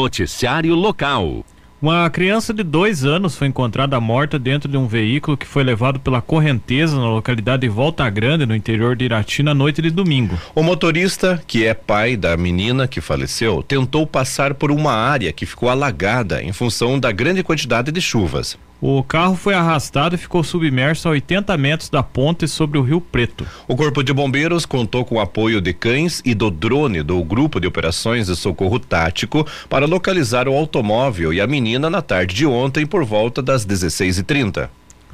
Noticiário Local. Uma criança de dois anos foi encontrada morta dentro de um veículo que foi levado pela correnteza na localidade de Volta Grande, no interior de Irati, na noite de domingo. O motorista, que é pai da menina que faleceu, tentou passar por uma área que ficou alagada em função da grande quantidade de chuvas. O carro foi arrastado e ficou submerso a 80 metros da ponte sobre o Rio Preto. O Corpo de Bombeiros contou com o apoio de cães e do drone do Grupo de Operações de Socorro Tático para localizar o automóvel e a menina na tarde de ontem por volta das 16h30.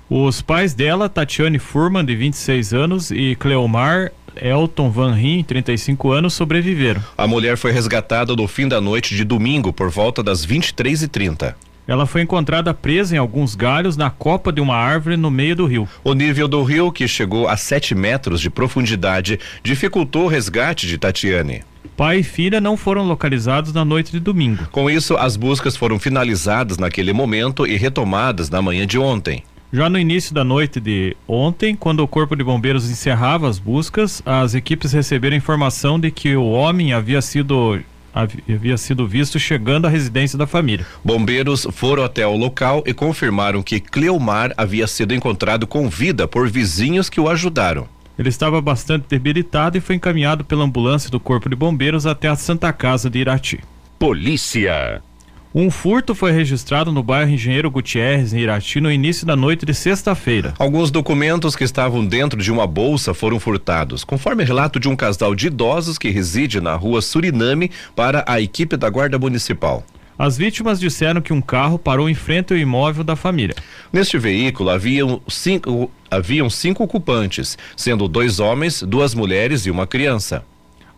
Os pais dela, Tatiane Furman, de 26 anos, e Cleomar Elton Van Ryn, 35 anos, sobreviveram. A mulher foi resgatada no fim da noite de domingo por volta das 23h30. Ela foi encontrada presa em alguns galhos na copa de uma árvore no meio do rio. O nível do rio, que chegou a 7 metros de profundidade, dificultou o resgate de Tatiane. Pai e filha não foram localizados na noite de domingo. Com isso, as buscas foram finalizadas naquele momento e retomadas na manhã de ontem. Já no início da noite de ontem, quando o Corpo de Bombeiros encerrava as buscas, as equipes receberam informação de que o homem havia sido havia sido visto chegando à residência da família. Bombeiros foram até o local e confirmaram que Cleomar havia sido encontrado com vida por vizinhos que o ajudaram. Ele estava bastante debilitado e foi encaminhado pela ambulância do Corpo de Bombeiros até a Santa Casa de Irati. Polícia. Um furto foi registrado no bairro Engenheiro Gutierrez, em Irati, no início da noite de sexta-feira. Alguns documentos que estavam dentro de uma bolsa foram furtados, conforme relato de um casal de idosos que reside na rua Suriname para a equipe da Guarda Municipal. As vítimas disseram que um carro parou em frente ao imóvel da família. Neste veículo haviam cinco, haviam cinco ocupantes, sendo dois homens, duas mulheres e uma criança.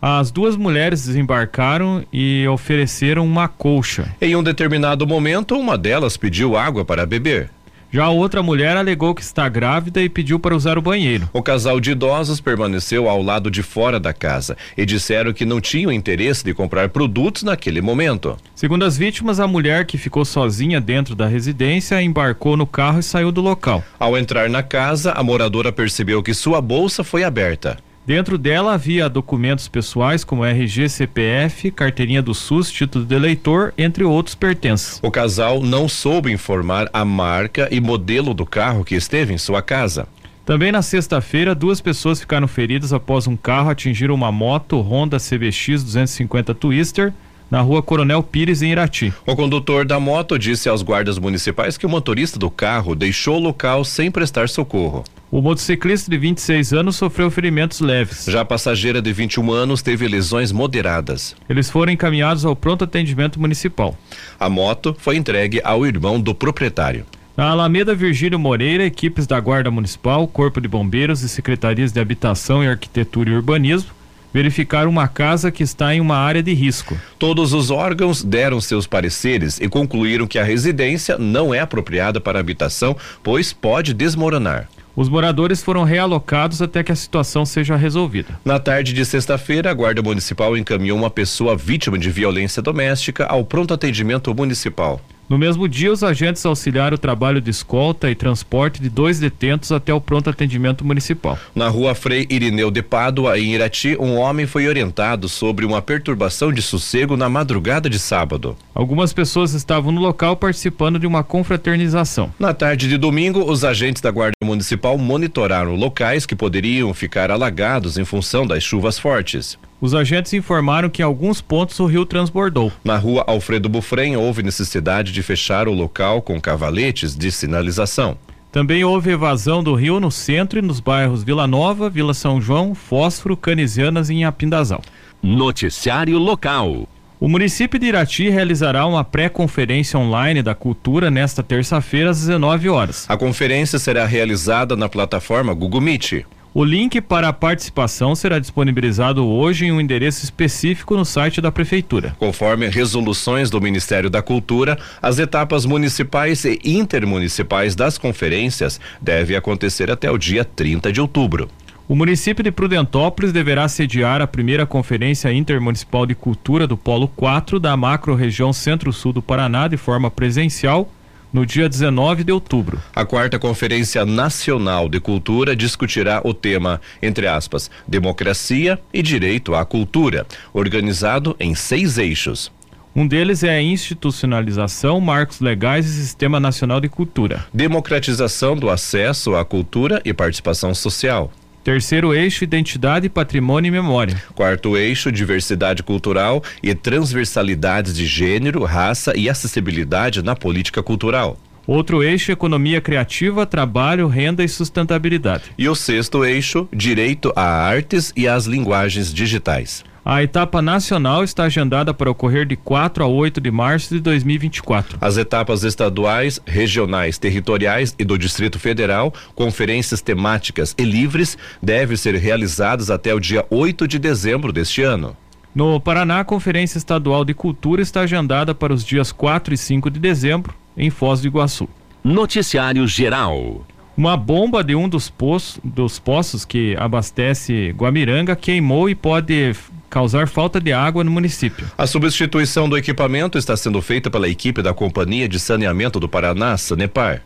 As duas mulheres desembarcaram e ofereceram uma colcha. Em um determinado momento, uma delas pediu água para beber. Já a outra mulher alegou que está grávida e pediu para usar o banheiro. O casal de idosos permaneceu ao lado de fora da casa e disseram que não tinham interesse de comprar produtos naquele momento. Segundo as vítimas, a mulher que ficou sozinha dentro da residência embarcou no carro e saiu do local. Ao entrar na casa, a moradora percebeu que sua bolsa foi aberta. Dentro dela havia documentos pessoais como RG, CPF, carteirinha do SUS, título de eleitor, entre outros pertences. O casal não soube informar a marca e modelo do carro que esteve em sua casa. Também na sexta-feira, duas pessoas ficaram feridas após um carro atingir uma moto Honda CBX 250 Twister na rua Coronel Pires, em Irati. O condutor da moto disse aos guardas municipais que o motorista do carro deixou o local sem prestar socorro. O motociclista de 26 anos sofreu ferimentos leves. Já a passageira de 21 anos teve lesões moderadas. Eles foram encaminhados ao pronto atendimento municipal. A moto foi entregue ao irmão do proprietário. Na Alameda Virgílio Moreira, equipes da Guarda Municipal, Corpo de Bombeiros e Secretarias de Habitação e Arquitetura e Urbanismo verificar uma casa que está em uma área de risco. Todos os órgãos deram seus pareceres e concluíram que a residência não é apropriada para habitação, pois pode desmoronar. Os moradores foram realocados até que a situação seja resolvida. Na tarde de sexta-feira, a Guarda Municipal encaminhou uma pessoa vítima de violência doméstica ao pronto atendimento municipal. No mesmo dia, os agentes auxiliaram o trabalho de escolta e transporte de dois detentos até o pronto atendimento municipal. Na rua Frei Irineu de Pádua, em Irati, um homem foi orientado sobre uma perturbação de sossego na madrugada de sábado. Algumas pessoas estavam no local participando de uma confraternização. Na tarde de domingo, os agentes da Guarda Municipal monitoraram locais que poderiam ficar alagados em função das chuvas fortes. Os agentes informaram que em alguns pontos o rio transbordou. Na rua Alfredo Bufrem houve necessidade de fechar o local com cavaletes de sinalização. Também houve evasão do rio no centro e nos bairros Vila Nova, Vila São João, Fósforo, Canisianas e Apindazal. Noticiário local. O município de Irati realizará uma pré-conferência online da cultura nesta terça-feira às 19 horas. A conferência será realizada na plataforma Google Meet. O link para a participação será disponibilizado hoje em um endereço específico no site da Prefeitura. Conforme resoluções do Ministério da Cultura, as etapas municipais e intermunicipais das conferências devem acontecer até o dia 30 de outubro. O município de Prudentópolis deverá sediar a primeira Conferência Intermunicipal de Cultura do Polo 4 da macro-região Centro-Sul do Paraná de forma presencial no dia 19 de outubro. A quarta Conferência Nacional de Cultura discutirá o tema, entre aspas, democracia e direito à cultura, organizado em seis eixos. Um deles é a institucionalização, marcos legais e sistema nacional de cultura. Democratização do acesso à cultura e participação social. Terceiro eixo, identidade, patrimônio e memória. Quarto eixo, diversidade cultural e transversalidades de gênero, raça e acessibilidade na política cultural. Outro eixo, economia criativa, trabalho, renda e sustentabilidade. E o sexto eixo, direito a artes e às linguagens digitais. A etapa nacional está agendada para ocorrer de 4 a 8 de março de 2024. As etapas estaduais, regionais, territoriais e do Distrito Federal, conferências temáticas e livres, devem ser realizadas até o dia 8 de dezembro deste ano. No Paraná, a Conferência Estadual de Cultura está agendada para os dias 4 e 5 de dezembro, em Foz do Iguaçu. Noticiário Geral. Uma bomba de um dos, poços, dos poços que abastece Guamiranga queimou e pode causar falta de água no município. A substituição do equipamento está sendo feita pela equipe da Companhia de Saneamento do Paraná, Sanepar.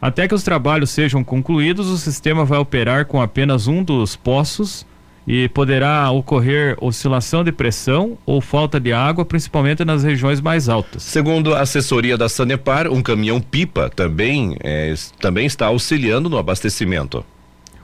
Até que os trabalhos sejam concluídos, o sistema vai operar com apenas um dos poços e poderá ocorrer oscilação de pressão ou falta de água, principalmente nas regiões mais altas. Segundo a assessoria da Sanepar, um caminhão pipa também, é, também está auxiliando no abastecimento.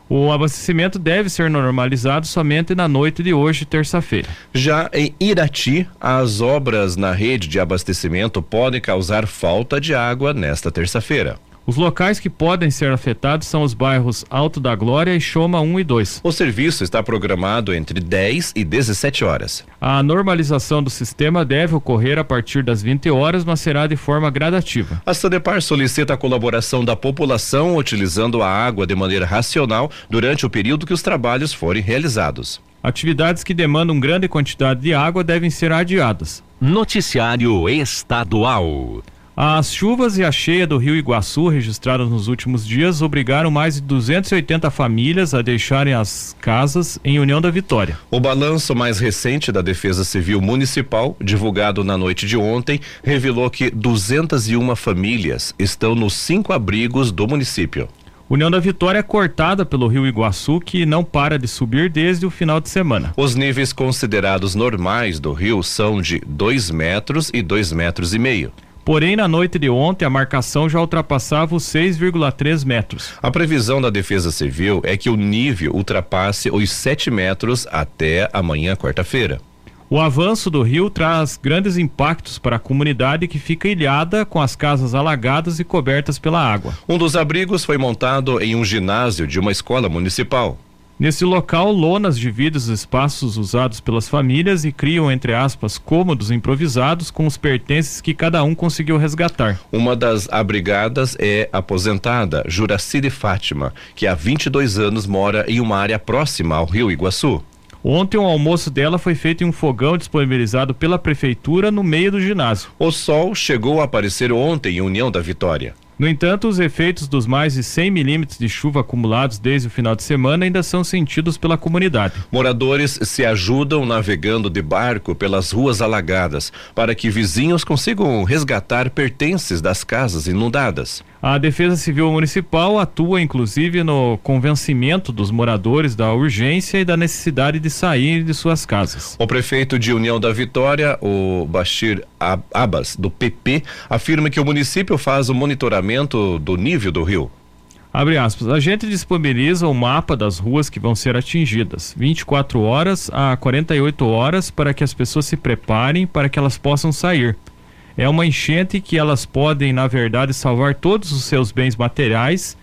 O abastecimento deve ser normalizado somente na noite de hoje, terça-feira. Já em Irati, as obras na rede de abastecimento podem causar falta de água nesta terça-feira. Os locais que podem ser afetados são os bairros Alto da Glória e Choma 1 e 2. O serviço está programado entre 10 e 17 horas. A normalização do sistema deve ocorrer a partir das 20 horas, mas será de forma gradativa. A Sanepar solicita a colaboração da população utilizando a água de maneira racional durante o período que os trabalhos forem realizados. Atividades que demandam grande quantidade de água devem ser adiadas. Noticiário Estadual. As chuvas e a cheia do rio Iguaçu, registradas nos últimos dias, obrigaram mais de 280 famílias a deixarem as casas em União da Vitória. O balanço mais recente da Defesa Civil Municipal, divulgado na noite de ontem, revelou que 201 famílias estão nos cinco abrigos do município. União da Vitória é cortada pelo rio Iguaçu, que não para de subir desde o final de semana. Os níveis considerados normais do rio são de 2 metros e 2 metros e meio. Porém, na noite de ontem, a marcação já ultrapassava os 6,3 metros. A previsão da Defesa Civil é que o nível ultrapasse os 7 metros até amanhã, quarta-feira. O avanço do rio traz grandes impactos para a comunidade que fica ilhada com as casas alagadas e cobertas pela água. Um dos abrigos foi montado em um ginásio de uma escola municipal. Nesse local, lonas dividem os espaços usados pelas famílias e criam, entre aspas, cômodos improvisados com os pertences que cada um conseguiu resgatar. Uma das abrigadas é aposentada, Juracide Fátima, que há 22 anos mora em uma área próxima ao rio Iguaçu. Ontem o almoço dela foi feito em um fogão disponibilizado pela prefeitura no meio do ginásio. O sol chegou a aparecer ontem em União da Vitória. No entanto, os efeitos dos mais de 100 milímetros de chuva acumulados desde o final de semana ainda são sentidos pela comunidade. Moradores se ajudam navegando de barco pelas ruas alagadas para que vizinhos consigam resgatar pertences das casas inundadas. A Defesa Civil Municipal atua inclusive no convencimento dos moradores da urgência e da necessidade de sair de suas casas. O prefeito de União da Vitória, o Bashir Abbas, do PP, afirma que o município faz o monitoramento do nível do rio. Abre aspas. A gente disponibiliza o mapa das ruas que vão ser atingidas, 24 horas a 48 horas, para que as pessoas se preparem para que elas possam sair. É uma enchente que elas podem, na verdade, salvar todos os seus bens materiais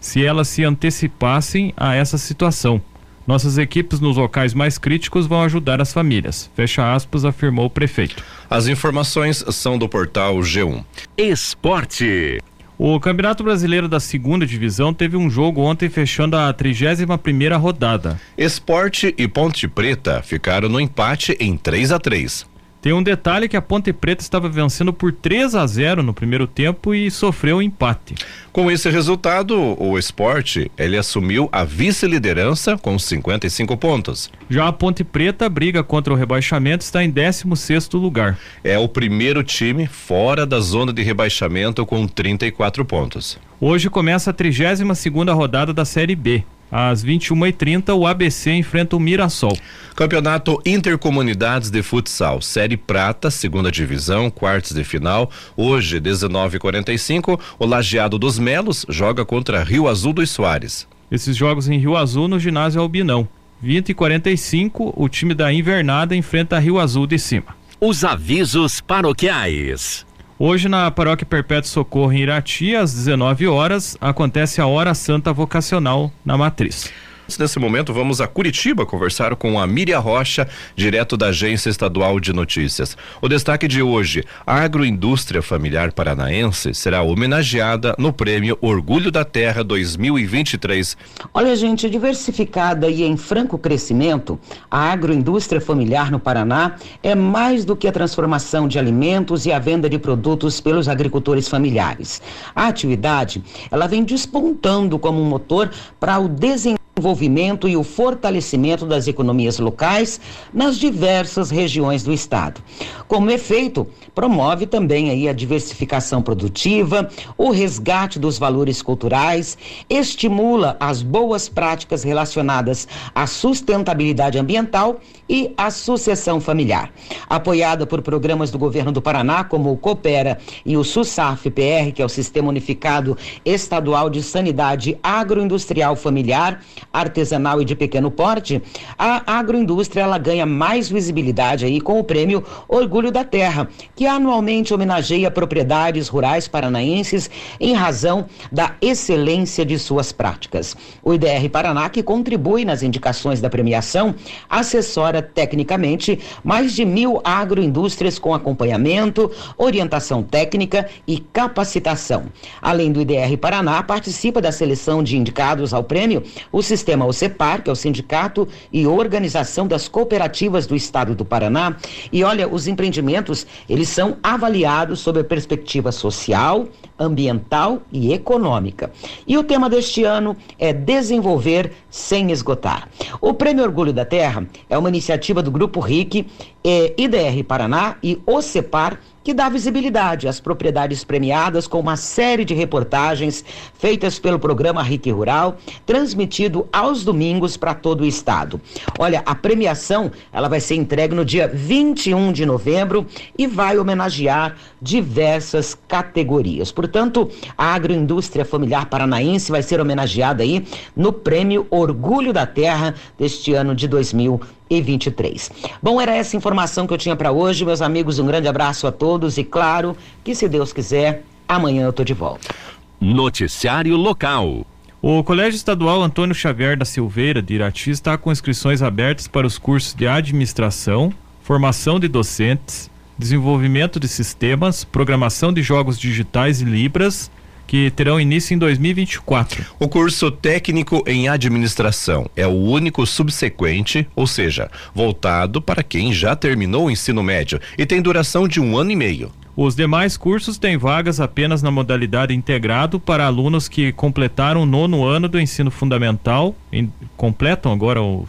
se elas se antecipassem a essa situação. Nossas equipes nos locais mais críticos vão ajudar as famílias. Fecha aspas, afirmou o prefeito. As informações são do portal G1. Esporte. O Campeonato Brasileiro da Segunda Divisão teve um jogo ontem fechando a 31 primeira rodada. Esporte e Ponte Preta ficaram no empate em 3 a 3 tem um detalhe que a Ponte Preta estava vencendo por 3 a 0 no primeiro tempo e sofreu um empate. Com esse resultado, o esporte ele assumiu a vice-liderança com 55 pontos. Já a Ponte Preta briga contra o rebaixamento está em 16 lugar. É o primeiro time fora da zona de rebaixamento com 34 pontos. Hoje começa a 32 segunda rodada da Série B. Às 21h30, o ABC enfrenta o Mirassol. Campeonato Intercomunidades de Futsal, Série Prata, segunda divisão, quartos de final. Hoje, 19h45, o Lajeado dos Melos joga contra Rio Azul dos Soares. Esses jogos em Rio Azul, no ginásio Albinão. 20 e 45 o time da Invernada enfrenta Rio Azul de cima. Os avisos paroquiais. Hoje, na Paróquia Perpétuo Socorro em Irati, às 19 horas, acontece a Hora Santa Vocacional na Matriz. Nesse momento, vamos a Curitiba conversar com a Miriam Rocha, direto da Agência Estadual de Notícias. O destaque de hoje: a agroindústria familiar paranaense será homenageada no Prêmio Orgulho da Terra 2023. Olha, gente, diversificada e em franco crescimento, a agroindústria familiar no Paraná é mais do que a transformação de alimentos e a venda de produtos pelos agricultores familiares. A atividade, ela vem despontando como um motor para o desenvolvimento desenvolvimento e o fortalecimento das economias locais nas diversas regiões do estado. Como efeito, promove também aí a diversificação produtiva, o resgate dos valores culturais, estimula as boas práticas relacionadas à sustentabilidade ambiental e à sucessão familiar. Apoiada por programas do governo do Paraná, como o Coopera e o SUSAF-PR, que é o Sistema Unificado Estadual de Sanidade Agroindustrial Familiar, artesanal e de pequeno porte, a agroindústria ela ganha mais visibilidade aí com o prêmio Orgulho da Terra, que anualmente homenageia propriedades rurais paranaenses em razão da excelência de suas práticas. O IDR Paraná, que contribui nas indicações da premiação, assessora tecnicamente mais de mil agroindústrias com acompanhamento, orientação técnica e capacitação. Além do IDR Paraná, participa da seleção de indicados ao prêmio o sistema OCEPAR, que é o Sindicato e Organização das Cooperativas do Estado do Paraná. E olha, os empreendimentos, eles são avaliados sob a perspectiva social, ambiental e econômica. E o tema deste ano é desenvolver sem esgotar. O Prêmio Orgulho da Terra é uma iniciativa do Grupo RIC, IDR Paraná e OCEPAR que dá visibilidade às propriedades premiadas com uma série de reportagens feitas pelo programa RIC Rural, transmitido aos domingos para todo o estado. Olha, a premiação, ela vai ser entregue no dia 21 de novembro e vai homenagear diversas categorias. Portanto, a agroindústria familiar paranaense vai ser homenageada aí no prêmio Orgulho da Terra deste ano de 2020 e 23. Bom, era essa informação que eu tinha para hoje, meus amigos. Um grande abraço a todos e claro que se Deus quiser, amanhã eu tô de volta. Noticiário local. O Colégio Estadual Antônio Xavier da Silveira de Irati está com inscrições abertas para os cursos de administração, formação de docentes, desenvolvimento de sistemas, programação de jogos digitais e libras que terão início em 2024. O curso técnico em administração é o único subsequente, ou seja, voltado para quem já terminou o ensino médio e tem duração de um ano e meio. Os demais cursos têm vagas apenas na modalidade integrado para alunos que completaram o nono ano do ensino fundamental, em, completam agora o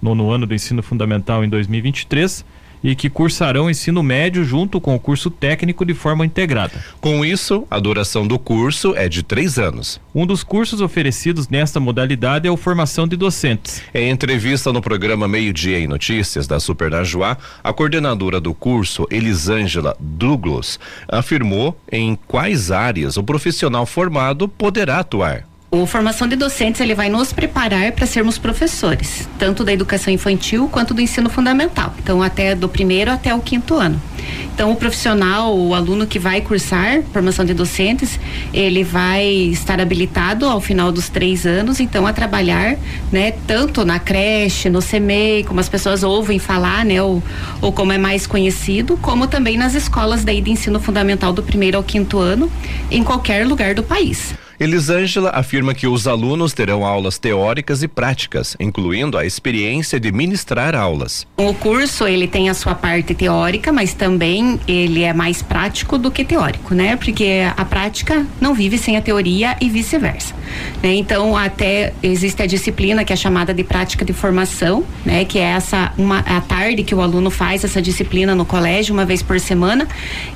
nono ano do ensino fundamental em 2023 e que cursarão ensino médio junto com o curso técnico de forma integrada. Com isso, a duração do curso é de três anos. Um dos cursos oferecidos nesta modalidade é o Formação de Docentes. Em entrevista no programa Meio Dia em Notícias da Super Najuá, a coordenadora do curso, Elisângela Douglas, afirmou em quais áreas o profissional formado poderá atuar. O formação de docentes ele vai nos preparar para sermos professores, tanto da educação infantil quanto do ensino fundamental. Então até do primeiro até o quinto ano. Então o profissional, o aluno que vai cursar formação de docentes, ele vai estar habilitado ao final dos três anos, então a trabalhar, né, tanto na creche, no CMEI, como as pessoas ouvem falar, né, ou, ou como é mais conhecido, como também nas escolas daí de ensino fundamental do primeiro ao quinto ano, em qualquer lugar do país. Elisângela afirma que os alunos terão aulas teóricas e práticas, incluindo a experiência de ministrar aulas. O curso ele tem a sua parte teórica, mas também ele é mais prático do que teórico, né? Porque a prática não vive sem a teoria e vice-versa. Né? Então até existe a disciplina que é chamada de prática de formação, né? Que é essa uma a tarde que o aluno faz essa disciplina no colégio uma vez por semana.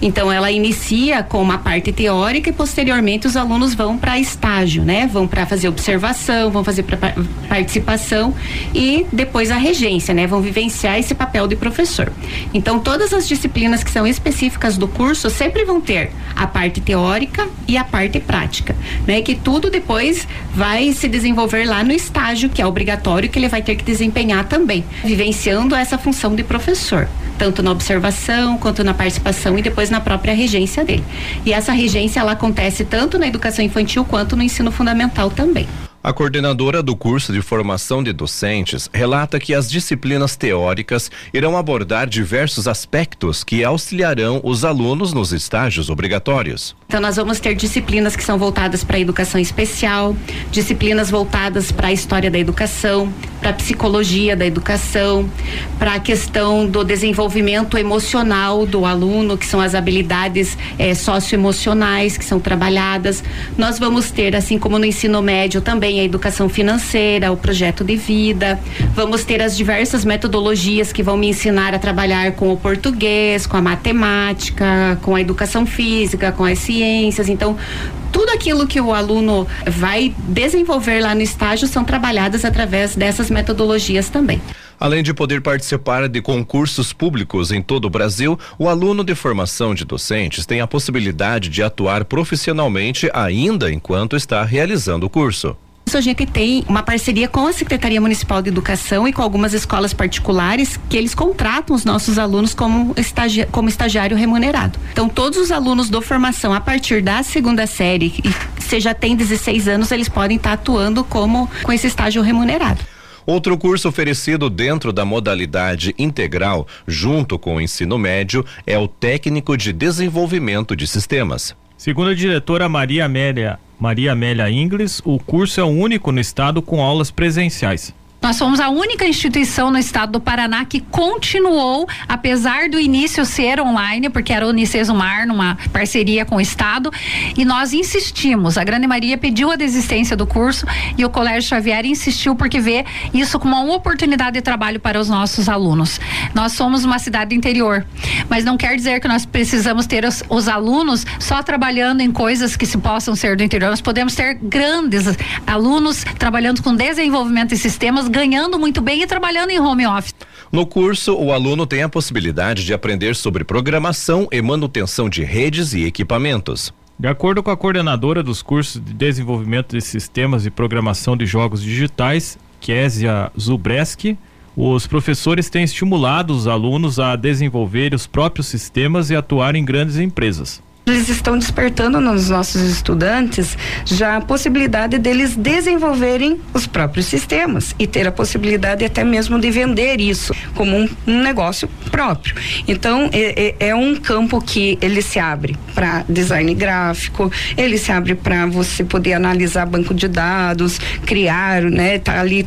Então ela inicia com uma parte teórica e posteriormente os alunos vão para para estágio, né? Vão para fazer observação, vão fazer pra participação e depois a regência, né? Vão vivenciar esse papel de professor. Então, todas as disciplinas que são específicas do curso sempre vão ter a parte teórica e a parte prática, né? Que tudo depois vai se desenvolver lá no estágio, que é obrigatório, que ele vai ter que desempenhar também, vivenciando essa função de professor tanto na observação quanto na participação e depois na própria regência dele. E essa regência ela acontece tanto na educação infantil quanto no ensino fundamental também. A coordenadora do curso de formação de docentes relata que as disciplinas teóricas irão abordar diversos aspectos que auxiliarão os alunos nos estágios obrigatórios. Então, nós vamos ter disciplinas que são voltadas para a educação especial, disciplinas voltadas para a história da educação, para a psicologia da educação, para a questão do desenvolvimento emocional do aluno, que são as habilidades eh, socioemocionais que são trabalhadas. Nós vamos ter, assim como no ensino médio, também a educação financeira, o projeto de vida. Vamos ter as diversas metodologias que vão me ensinar a trabalhar com o português, com a matemática, com a educação física, com as ciências. Então, tudo aquilo que o aluno vai desenvolver lá no estágio são trabalhadas através dessas metodologias também. Além de poder participar de concursos públicos em todo o Brasil, o aluno de formação de docentes tem a possibilidade de atuar profissionalmente ainda enquanto está realizando o curso a gente tem uma parceria com a Secretaria Municipal de Educação e com algumas escolas particulares que eles contratam os nossos alunos como, estagi como estagiário remunerado. Então, todos os alunos do formação a partir da segunda série, e se já tem 16 anos, eles podem estar atuando como com esse estágio remunerado. Outro curso oferecido dentro da modalidade integral, junto com o ensino médio, é o técnico de desenvolvimento de sistemas. Segundo a diretora Maria Amélia, Maria Amélia Ingles, o curso é o único no estado com aulas presenciais. Nós fomos a única instituição no estado do Paraná que continuou, apesar do início ser online, porque era o Unicesumar, numa parceria com o estado, e nós insistimos. A Grande Maria pediu a desistência do curso e o Colégio Xavier insistiu porque vê isso como uma oportunidade de trabalho para os nossos alunos. Nós somos uma cidade do interior, mas não quer dizer que nós precisamos ter os, os alunos só trabalhando em coisas que se possam ser do interior. Nós podemos ter grandes alunos trabalhando com desenvolvimento de sistemas ganhando muito bem e trabalhando em home office. No curso, o aluno tem a possibilidade de aprender sobre programação e manutenção de redes e equipamentos. De acordo com a coordenadora dos cursos de desenvolvimento de sistemas e programação de jogos digitais, Késia Zubreski, os professores têm estimulado os alunos a desenvolver os próprios sistemas e atuar em grandes empresas eles estão despertando nos nossos estudantes já a possibilidade deles desenvolverem os próprios sistemas e ter a possibilidade até mesmo de vender isso como um, um negócio próprio. Então é, é, é, um campo que ele se abre para design gráfico, ele se abre para você poder analisar banco de dados, criar, né, tá ali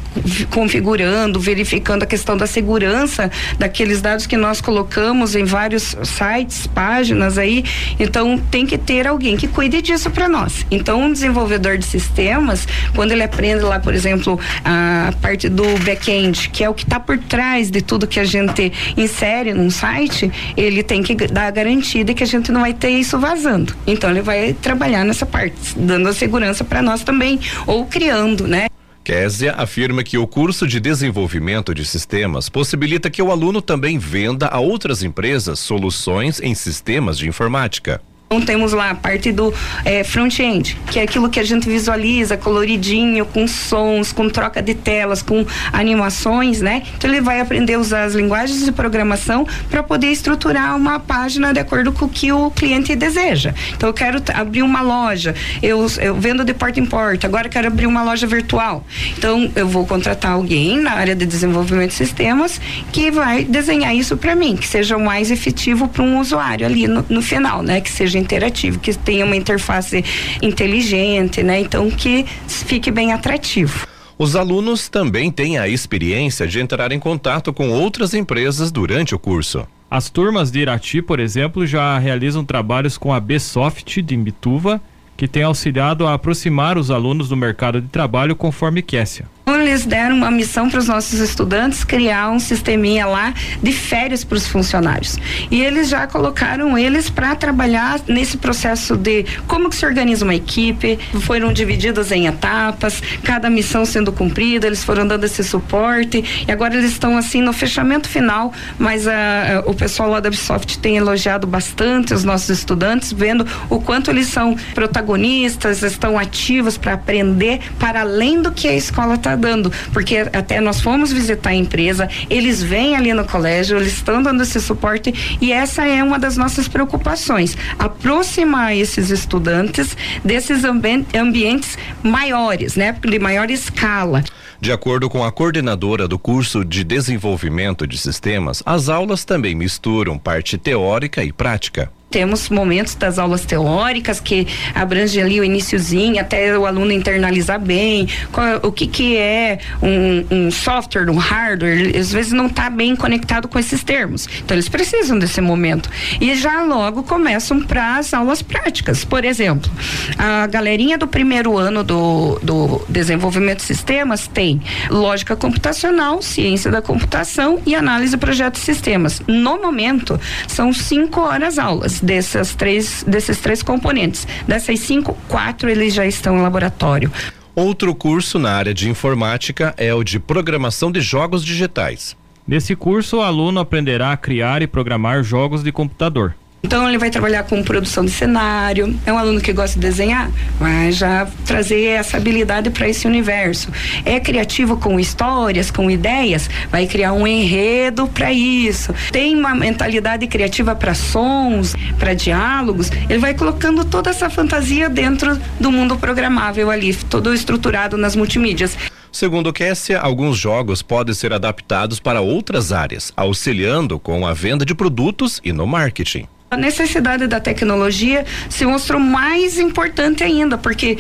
configurando, verificando a questão da segurança daqueles dados que nós colocamos em vários sites, páginas aí. Então então tem que ter alguém que cuide disso para nós. Então um desenvolvedor de sistemas, quando ele aprende lá, por exemplo, a parte do back-end, que é o que está por trás de tudo que a gente insere num site, ele tem que dar a garantia de que a gente não vai ter isso vazando. Então ele vai trabalhar nessa parte, dando a segurança para nós também ou criando, né? Késia afirma que o curso de desenvolvimento de sistemas possibilita que o aluno também venda a outras empresas soluções em sistemas de informática. Então temos lá a parte do é, front-end, que é aquilo que a gente visualiza coloridinho, com sons, com troca de telas, com animações, né? Então ele vai aprender a usar as linguagens de programação para poder estruturar uma página de acordo com o que o cliente deseja. Então eu quero abrir uma loja, eu, eu vendo de porta em porta, agora quero abrir uma loja virtual. Então eu vou contratar alguém na área de desenvolvimento de sistemas que vai desenhar isso para mim, que seja o mais efetivo para um usuário ali no, no final, né? Que seja interativo, que tenha uma interface inteligente, né? Então que fique bem atrativo. Os alunos também têm a experiência de entrar em contato com outras empresas durante o curso. As turmas de Irati, por exemplo, já realizam trabalhos com a Bsoft de Imbituva, que tem auxiliado a aproximar os alunos do mercado de trabalho conforme Kessia. A eles deram uma missão para os nossos estudantes criar um sisteminha lá de férias para os funcionários. E eles já colocaram eles para trabalhar nesse processo de como que se organiza uma equipe, foram divididas em etapas, cada missão sendo cumprida, eles foram dando esse suporte e agora eles estão assim no fechamento final, mas a, a, o pessoal lá da Ubisoft tem elogiado bastante os nossos estudantes, vendo o quanto eles são protagonistas, estão ativos para aprender para além do que a escola está dando, porque até nós fomos visitar a empresa, eles vêm ali no colégio, eles estão dando esse suporte e essa é uma das nossas preocupações, aproximar esses estudantes desses ambi ambientes maiores, né, de maior escala. De acordo com a coordenadora do curso de desenvolvimento de sistemas, as aulas também misturam parte teórica e prática temos momentos das aulas teóricas que abrange ali o iníciozinho até o aluno internalizar bem qual, o que que é um, um, software, um hardware, às vezes não está bem conectado com esses termos. Então eles precisam desse momento e já logo começam para as aulas práticas. Por exemplo, a galerinha do primeiro ano do, do desenvolvimento de sistemas tem lógica computacional, ciência da computação e análise de projetos de sistemas. No momento são cinco horas aulas dessas três, desses três componentes. Dessas cinco, quatro eles já estão em laboratório. Outro curso na área de informática é o de programação de jogos digitais. Nesse curso, o aluno aprenderá a criar e programar jogos de computador. Então ele vai trabalhar com produção de cenário. É um aluno que gosta de desenhar, vai já trazer essa habilidade para esse universo. É criativo com histórias, com ideias, vai criar um enredo para isso. Tem uma mentalidade criativa para sons, para diálogos. Ele vai colocando toda essa fantasia dentro do mundo programável ali, todo estruturado nas multimídias. Segundo Kessia, alguns jogos podem ser adaptados para outras áreas, auxiliando com a venda de produtos e no marketing. A necessidade da tecnologia se mostrou mais importante ainda, porque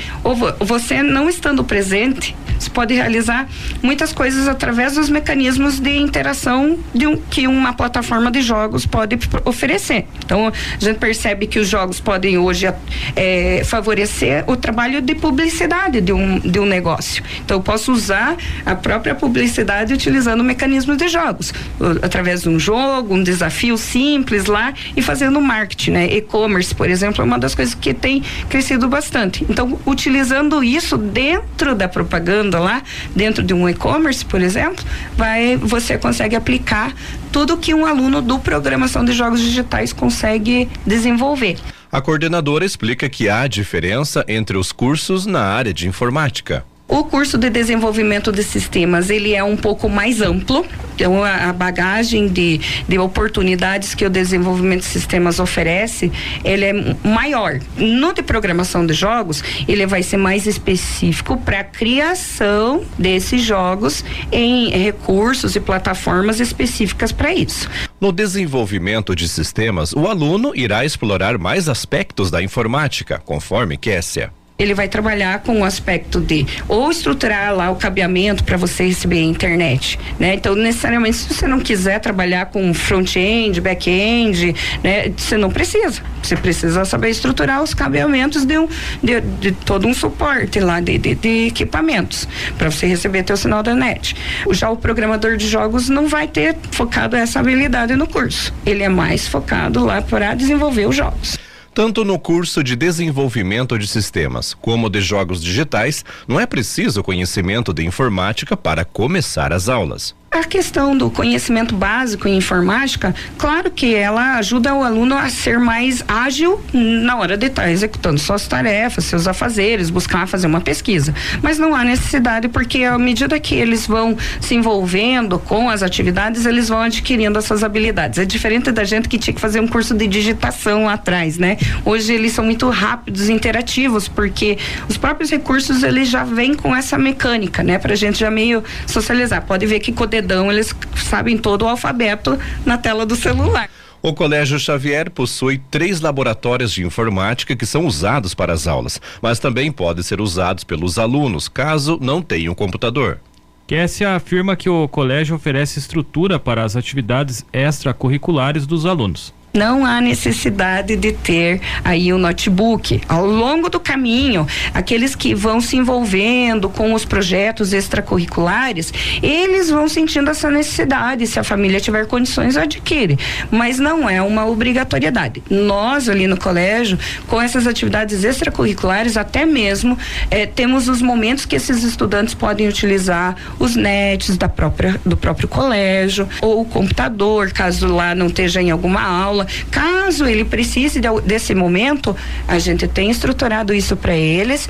você não estando presente, você pode realizar muitas coisas através dos mecanismos de interação de um, que uma plataforma de jogos pode oferecer. Então, a gente percebe que os jogos podem hoje é, favorecer o trabalho de publicidade de um, de um negócio. Então, eu posso usar a própria publicidade utilizando mecanismos de jogos, através de um jogo, um desafio simples lá e fazendo marketing, né? E-commerce, por exemplo, é uma das coisas que tem crescido bastante. Então, utilizando isso dentro da propaganda lá, dentro de um e-commerce, por exemplo, vai você consegue aplicar tudo que um aluno do programação de jogos digitais consegue desenvolver. A coordenadora explica que há diferença entre os cursos na área de informática. O curso de desenvolvimento de sistemas ele é um pouco mais amplo, então a, bagagem de, de oportunidades que o desenvolvimento de sistemas oferece, ele é maior. No de programação de jogos, ele vai ser mais específico para a criação desses jogos em recursos e plataformas específicas para isso. No desenvolvimento de sistemas, o aluno irá explorar mais aspectos da informática, conforme Kessia ele vai trabalhar com o aspecto de ou estruturar lá o cabeamento para você receber a internet, né? Então, necessariamente, se você não quiser trabalhar com front-end, back-end, né? Você não precisa. Você precisa saber estruturar os cabeamentos de, um, de, de todo um suporte lá de, de, de equipamentos para você receber teu sinal da net. Já o programador de jogos não vai ter focado essa habilidade no curso. Ele é mais focado lá para desenvolver os jogos. Tanto no curso de desenvolvimento de sistemas como de jogos digitais, não é preciso conhecimento de informática para começar as aulas. A questão do conhecimento básico em informática, claro que ela ajuda o aluno a ser mais ágil na hora de estar executando suas tarefas, seus afazeres, buscar fazer uma pesquisa. Mas não há necessidade, porque à medida que eles vão se envolvendo com as atividades, eles vão adquirindo essas habilidades. É diferente da gente que tinha que fazer um curso de digitação lá atrás, né? Hoje eles são muito rápidos, interativos, porque os próprios recursos eles já vêm com essa mecânica, né? Pra gente já meio socializar. Pode ver que codedor dedão, eles sabem todo o alfabeto na tela do celular. O Colégio Xavier possui três laboratórios de informática que são usados para as aulas, mas também podem ser usados pelos alunos, caso não tenham computador. Kessia afirma que o colégio oferece estrutura para as atividades extracurriculares dos alunos. Não há necessidade de ter aí o um notebook. Ao longo do caminho, aqueles que vão se envolvendo com os projetos extracurriculares, eles vão sentindo essa necessidade. Se a família tiver condições, adquire. Mas não é uma obrigatoriedade. Nós, ali no colégio, com essas atividades extracurriculares, até mesmo eh, temos os momentos que esses estudantes podem utilizar os nets da própria, do próprio colégio ou o computador, caso lá não esteja em alguma aula. Caso ele precise de, desse momento, a gente tem estruturado isso para eles.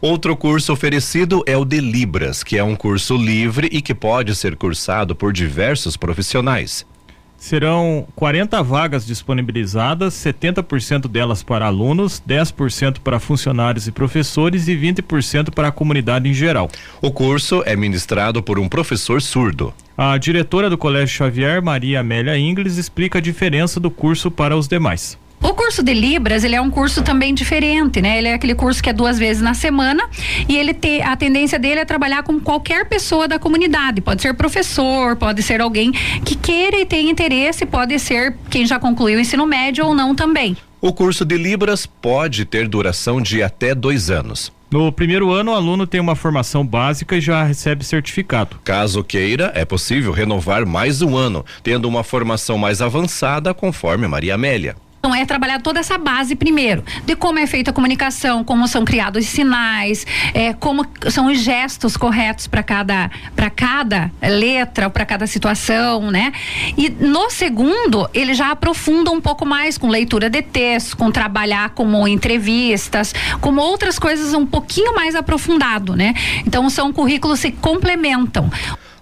Outro curso oferecido é o de Libras, que é um curso livre e que pode ser cursado por diversos profissionais. Serão 40 vagas disponibilizadas, 70% delas para alunos, 10% para funcionários e professores e 20% para a comunidade em geral. O curso é ministrado por um professor surdo. A diretora do Colégio Xavier, Maria Amélia Ingles, explica a diferença do curso para os demais. O curso de Libras, ele é um curso também diferente, né? Ele é aquele curso que é duas vezes na semana e ele tem a tendência dele é trabalhar com qualquer pessoa da comunidade. Pode ser professor, pode ser alguém que queira e tenha interesse, pode ser quem já concluiu o ensino médio ou não também. O curso de Libras pode ter duração de até dois anos. No primeiro ano, o aluno tem uma formação básica e já recebe certificado. Caso queira, é possível renovar mais um ano, tendo uma formação mais avançada, conforme Maria Amélia. Então é trabalhar toda essa base primeiro, de como é feita a comunicação, como são criados os sinais, é, como são os gestos corretos para cada para cada letra, para cada situação, né? E no segundo, ele já aprofunda um pouco mais com leitura de texto, com trabalhar como entrevistas, como outras coisas um pouquinho mais aprofundado, né? Então são currículos que complementam.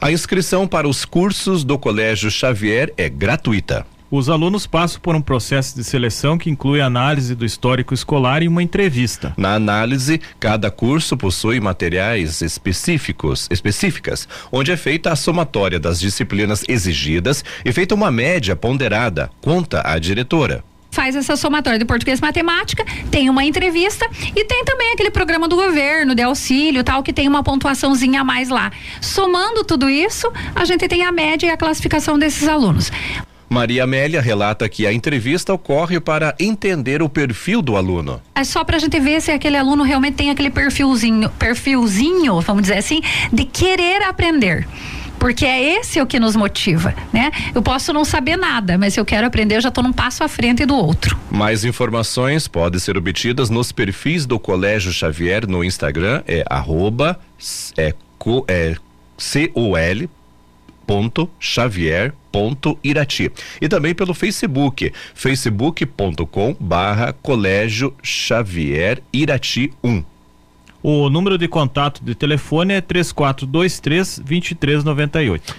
A inscrição para os cursos do Colégio Xavier é gratuita. Os alunos passam por um processo de seleção que inclui análise do histórico escolar e uma entrevista. Na análise, cada curso possui materiais específicos, específicas, onde é feita a somatória das disciplinas exigidas e feita uma média ponderada, conta a diretora faz essa somatória de português e matemática, tem uma entrevista e tem também aquele programa do governo de auxílio, tal, que tem uma pontuaçãozinha a mais lá. Somando tudo isso, a gente tem a média e a classificação desses alunos. Maria Amélia relata que a entrevista ocorre para entender o perfil do aluno. É só para a gente ver se aquele aluno realmente tem aquele perfilzinho, perfilzinho, vamos dizer assim, de querer aprender porque é esse o que nos motiva, né? Eu posso não saber nada, mas se eu quero aprender, eu já estou num passo à frente do outro. Mais informações podem ser obtidas nos perfis do Colégio Xavier no Instagram, é arroba é, é, C-O-L Xavier ponto Irati. E também pelo Facebook facebook.com barra Colégio Xavier Irati 1 o número de contato de telefone é 3423 2398